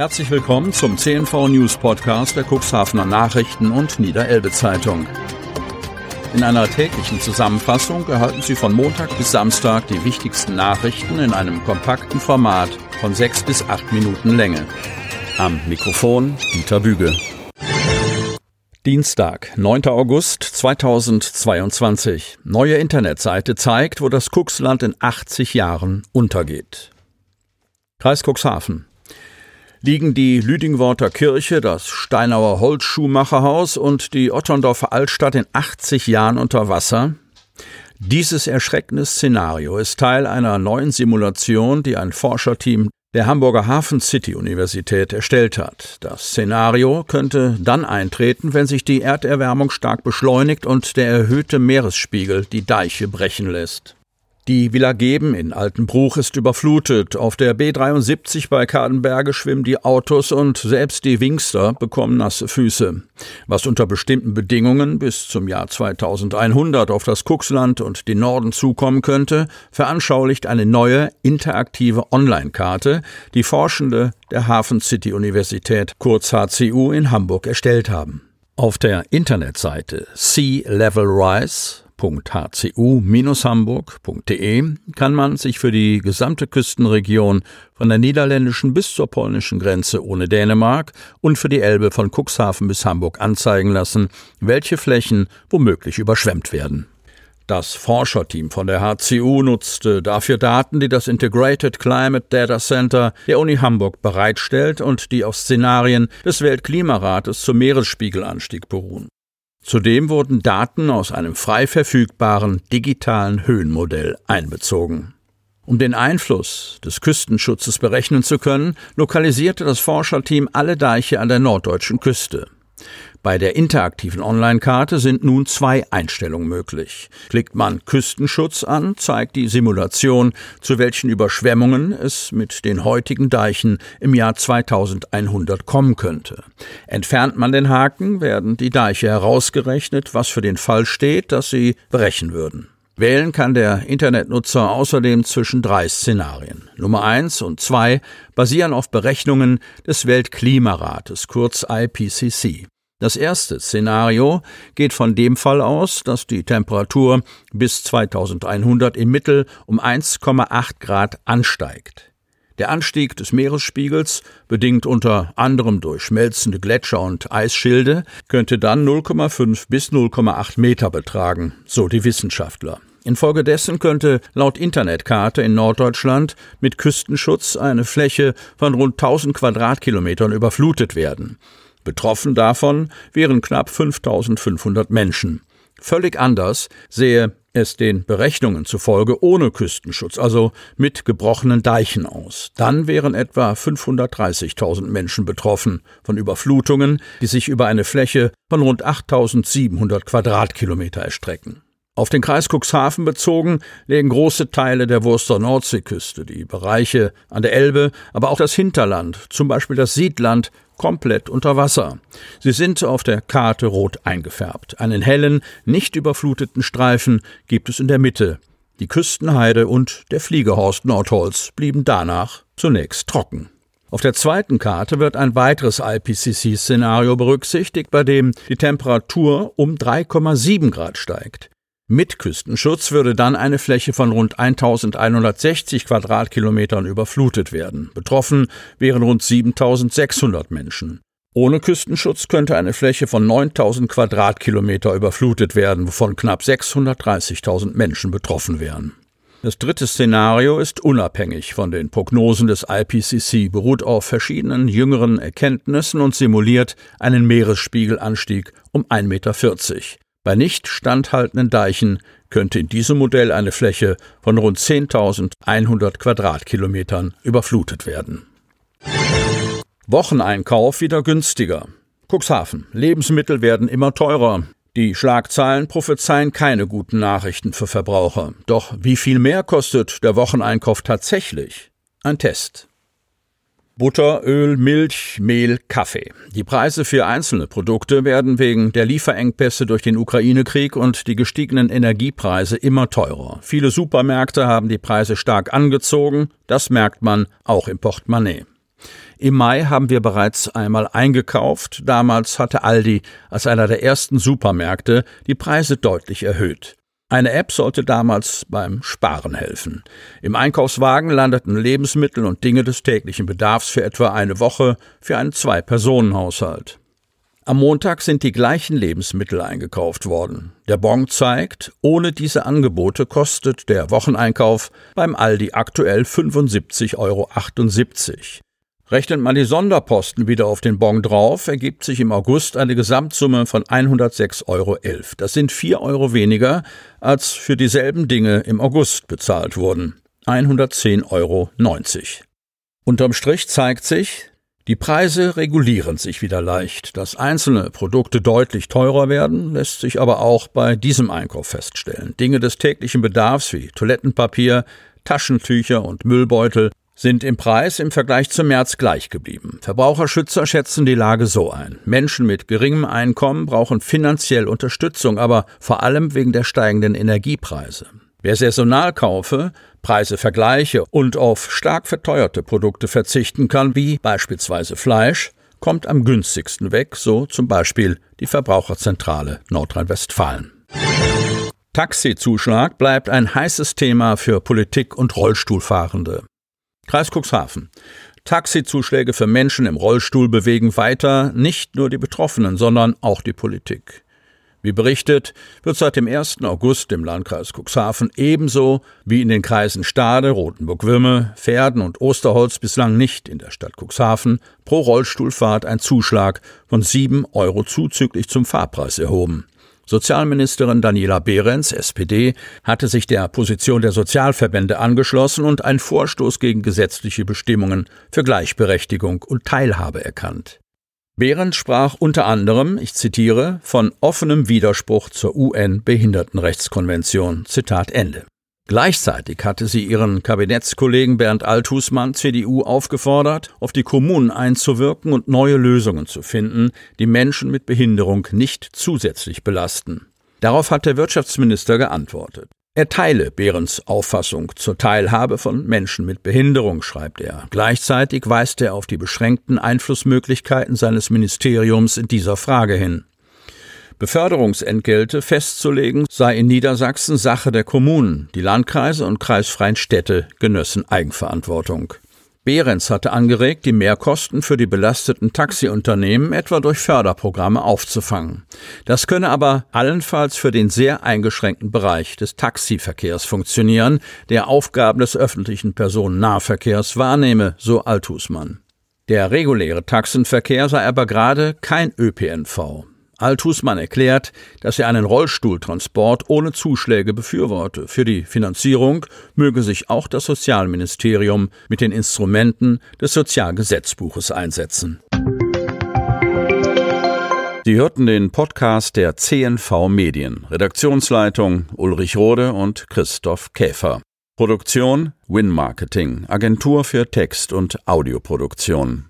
Herzlich willkommen zum CNV News Podcast der Cuxhavener Nachrichten und Niederelbe Zeitung. In einer täglichen Zusammenfassung erhalten Sie von Montag bis Samstag die wichtigsten Nachrichten in einem kompakten Format von sechs bis acht Minuten Länge. Am Mikrofon Dieter Büge. Dienstag, 9. August 2022. Neue Internetseite zeigt, wo das Cuxland in 80 Jahren untergeht. Kreis Cuxhaven liegen die Lüdingworter Kirche, das Steinauer Holzschuhmacherhaus und die Otterndorfer Altstadt in 80 Jahren unter Wasser? Dieses erschreckende Szenario ist Teil einer neuen Simulation, die ein Forscherteam der Hamburger Hafen City Universität erstellt hat. Das Szenario könnte dann eintreten, wenn sich die Erderwärmung stark beschleunigt und der erhöhte Meeresspiegel die Deiche brechen lässt. Die Villa Geben in Altenbruch ist überflutet. Auf der B73 bei Kadenberge schwimmen die Autos und selbst die Wingster bekommen nasse Füße. Was unter bestimmten Bedingungen bis zum Jahr 2100 auf das Kuxland und den Norden zukommen könnte, veranschaulicht eine neue interaktive Online-Karte, die Forschende der Hafen City Universität, kurz HCU, in Hamburg erstellt haben. Auf der Internetseite Sea Level Rise www.hcu-hamburg.de kann man sich für die gesamte Küstenregion von der niederländischen bis zur polnischen Grenze ohne Dänemark und für die Elbe von Cuxhaven bis Hamburg anzeigen lassen, welche Flächen womöglich überschwemmt werden. Das Forscherteam von der HCU nutzte dafür Daten, die das Integrated Climate Data Center der Uni Hamburg bereitstellt und die auf Szenarien des Weltklimarates zum Meeresspiegelanstieg beruhen. Zudem wurden Daten aus einem frei verfügbaren digitalen Höhenmodell einbezogen. Um den Einfluss des Küstenschutzes berechnen zu können, lokalisierte das Forscherteam alle Deiche an der norddeutschen Küste. Bei der interaktiven Online-Karte sind nun zwei Einstellungen möglich. Klickt man Küstenschutz an, zeigt die Simulation, zu welchen Überschwemmungen es mit den heutigen Deichen im Jahr 2100 kommen könnte. Entfernt man den Haken, werden die Deiche herausgerechnet, was für den Fall steht, dass sie brechen würden. Wählen kann der Internetnutzer außerdem zwischen drei Szenarien. Nummer eins und zwei basieren auf Berechnungen des Weltklimarates, kurz IPCC. Das erste Szenario geht von dem Fall aus, dass die Temperatur bis 2100 im Mittel um 1,8 Grad ansteigt. Der Anstieg des Meeresspiegels, bedingt unter anderem durch schmelzende Gletscher und Eisschilde, könnte dann 0,5 bis 0,8 Meter betragen, so die Wissenschaftler. Infolgedessen könnte laut Internetkarte in Norddeutschland mit Küstenschutz eine Fläche von rund 1000 Quadratkilometern überflutet werden. Betroffen davon wären knapp 5500 Menschen. Völlig anders sehe es den Berechnungen zufolge ohne Küstenschutz, also mit gebrochenen Deichen aus. Dann wären etwa 530.000 Menschen betroffen von Überflutungen, die sich über eine Fläche von rund 8.700 Quadratkilometer erstrecken. Auf den Kreis Cuxhaven bezogen legen große Teile der Wurster Nordseeküste, die Bereiche an der Elbe, aber auch das Hinterland, zum Beispiel das Siedland, komplett unter Wasser. Sie sind auf der Karte rot eingefärbt. Einen hellen, nicht überfluteten Streifen gibt es in der Mitte. Die Küstenheide und der Fliegehorst Nordholz blieben danach zunächst trocken. Auf der zweiten Karte wird ein weiteres IPCC-Szenario berücksichtigt, bei dem die Temperatur um 3,7 Grad steigt. Mit Küstenschutz würde dann eine Fläche von rund 1160 Quadratkilometern überflutet werden. Betroffen wären rund 7600 Menschen. Ohne Küstenschutz könnte eine Fläche von 9000 Quadratkilometer überflutet werden, wovon knapp 630.000 Menschen betroffen wären. Das dritte Szenario ist unabhängig von den Prognosen des IPCC, beruht auf verschiedenen jüngeren Erkenntnissen und simuliert einen Meeresspiegelanstieg um 1,40 Meter. Bei nicht standhaltenden Deichen könnte in diesem Modell eine Fläche von rund 10.100 Quadratkilometern überflutet werden. Wocheneinkauf wieder günstiger. Cuxhaven. Lebensmittel werden immer teurer. Die Schlagzeilen prophezeien keine guten Nachrichten für Verbraucher. Doch wie viel mehr kostet der Wocheneinkauf tatsächlich? Ein Test. Butter, Öl, Milch, Mehl, Kaffee. Die Preise für einzelne Produkte werden wegen der Lieferengpässe durch den Ukraine-Krieg und die gestiegenen Energiepreise immer teurer. Viele Supermärkte haben die Preise stark angezogen, das merkt man auch im Portemonnaie. Im Mai haben wir bereits einmal eingekauft. Damals hatte Aldi als einer der ersten Supermärkte die Preise deutlich erhöht. Eine App sollte damals beim Sparen helfen. Im Einkaufswagen landeten Lebensmittel und Dinge des täglichen Bedarfs für etwa eine Woche für einen Zwei-Personen-Haushalt. Am Montag sind die gleichen Lebensmittel eingekauft worden. Der Bon zeigt, ohne diese Angebote kostet der Wocheneinkauf beim Aldi aktuell 75,78 Euro. Rechnet man die Sonderposten wieder auf den Bon drauf, ergibt sich im August eine Gesamtsumme von 106,11 Euro. Das sind 4 Euro weniger, als für dieselben Dinge im August bezahlt wurden. 110,90 Euro. Unterm Strich zeigt sich, die Preise regulieren sich wieder leicht. Dass einzelne Produkte deutlich teurer werden, lässt sich aber auch bei diesem Einkauf feststellen. Dinge des täglichen Bedarfs wie Toilettenpapier, Taschentücher und Müllbeutel sind im Preis im Vergleich zum März gleich geblieben. Verbraucherschützer schätzen die Lage so ein. Menschen mit geringem Einkommen brauchen finanziell Unterstützung, aber vor allem wegen der steigenden Energiepreise. Wer saisonal kaufe, Preise vergleiche und auf stark verteuerte Produkte verzichten kann, wie beispielsweise Fleisch, kommt am günstigsten weg, so zum Beispiel die Verbraucherzentrale Nordrhein-Westfalen. Taxizuschlag bleibt ein heißes Thema für Politik und Rollstuhlfahrende. Kreis Cuxhaven. Taxizuschläge für Menschen im Rollstuhl bewegen weiter nicht nur die Betroffenen, sondern auch die Politik. Wie berichtet, wird seit dem 1. August im Landkreis Cuxhaven ebenso wie in den Kreisen Stade, Rotenburg-Würme, Pferden und Osterholz bislang nicht in der Stadt Cuxhaven pro Rollstuhlfahrt ein Zuschlag von 7 Euro zuzüglich zum Fahrpreis erhoben. Sozialministerin Daniela Behrens, SPD, hatte sich der Position der Sozialverbände angeschlossen und einen Vorstoß gegen gesetzliche Bestimmungen für Gleichberechtigung und Teilhabe erkannt. Behrens sprach unter anderem, ich zitiere, von offenem Widerspruch zur UN-Behindertenrechtskonvention. Zitat Ende. Gleichzeitig hatte sie ihren Kabinettskollegen Bernd Althusmann, CDU, aufgefordert, auf die Kommunen einzuwirken und neue Lösungen zu finden, die Menschen mit Behinderung nicht zusätzlich belasten. Darauf hat der Wirtschaftsminister geantwortet. Er teile Behrens Auffassung zur Teilhabe von Menschen mit Behinderung, schreibt er. Gleichzeitig weist er auf die beschränkten Einflussmöglichkeiten seines Ministeriums in dieser Frage hin. Beförderungsentgelte festzulegen sei in Niedersachsen Sache der Kommunen. Die Landkreise und kreisfreien Städte genössen Eigenverantwortung. Behrens hatte angeregt, die Mehrkosten für die belasteten Taxiunternehmen etwa durch Förderprogramme aufzufangen. Das könne aber allenfalls für den sehr eingeschränkten Bereich des Taxiverkehrs funktionieren, der Aufgaben des öffentlichen Personennahverkehrs wahrnehme, so Althusmann. Der reguläre Taxenverkehr sei aber gerade kein ÖPNV. Althusmann erklärt, dass er einen Rollstuhltransport ohne Zuschläge befürworte. Für die Finanzierung möge sich auch das Sozialministerium mit den Instrumenten des Sozialgesetzbuches einsetzen. Sie hörten den Podcast der CNV Medien. Redaktionsleitung Ulrich Rode und Christoph Käfer. Produktion Win Marketing, Agentur für Text- und Audioproduktion.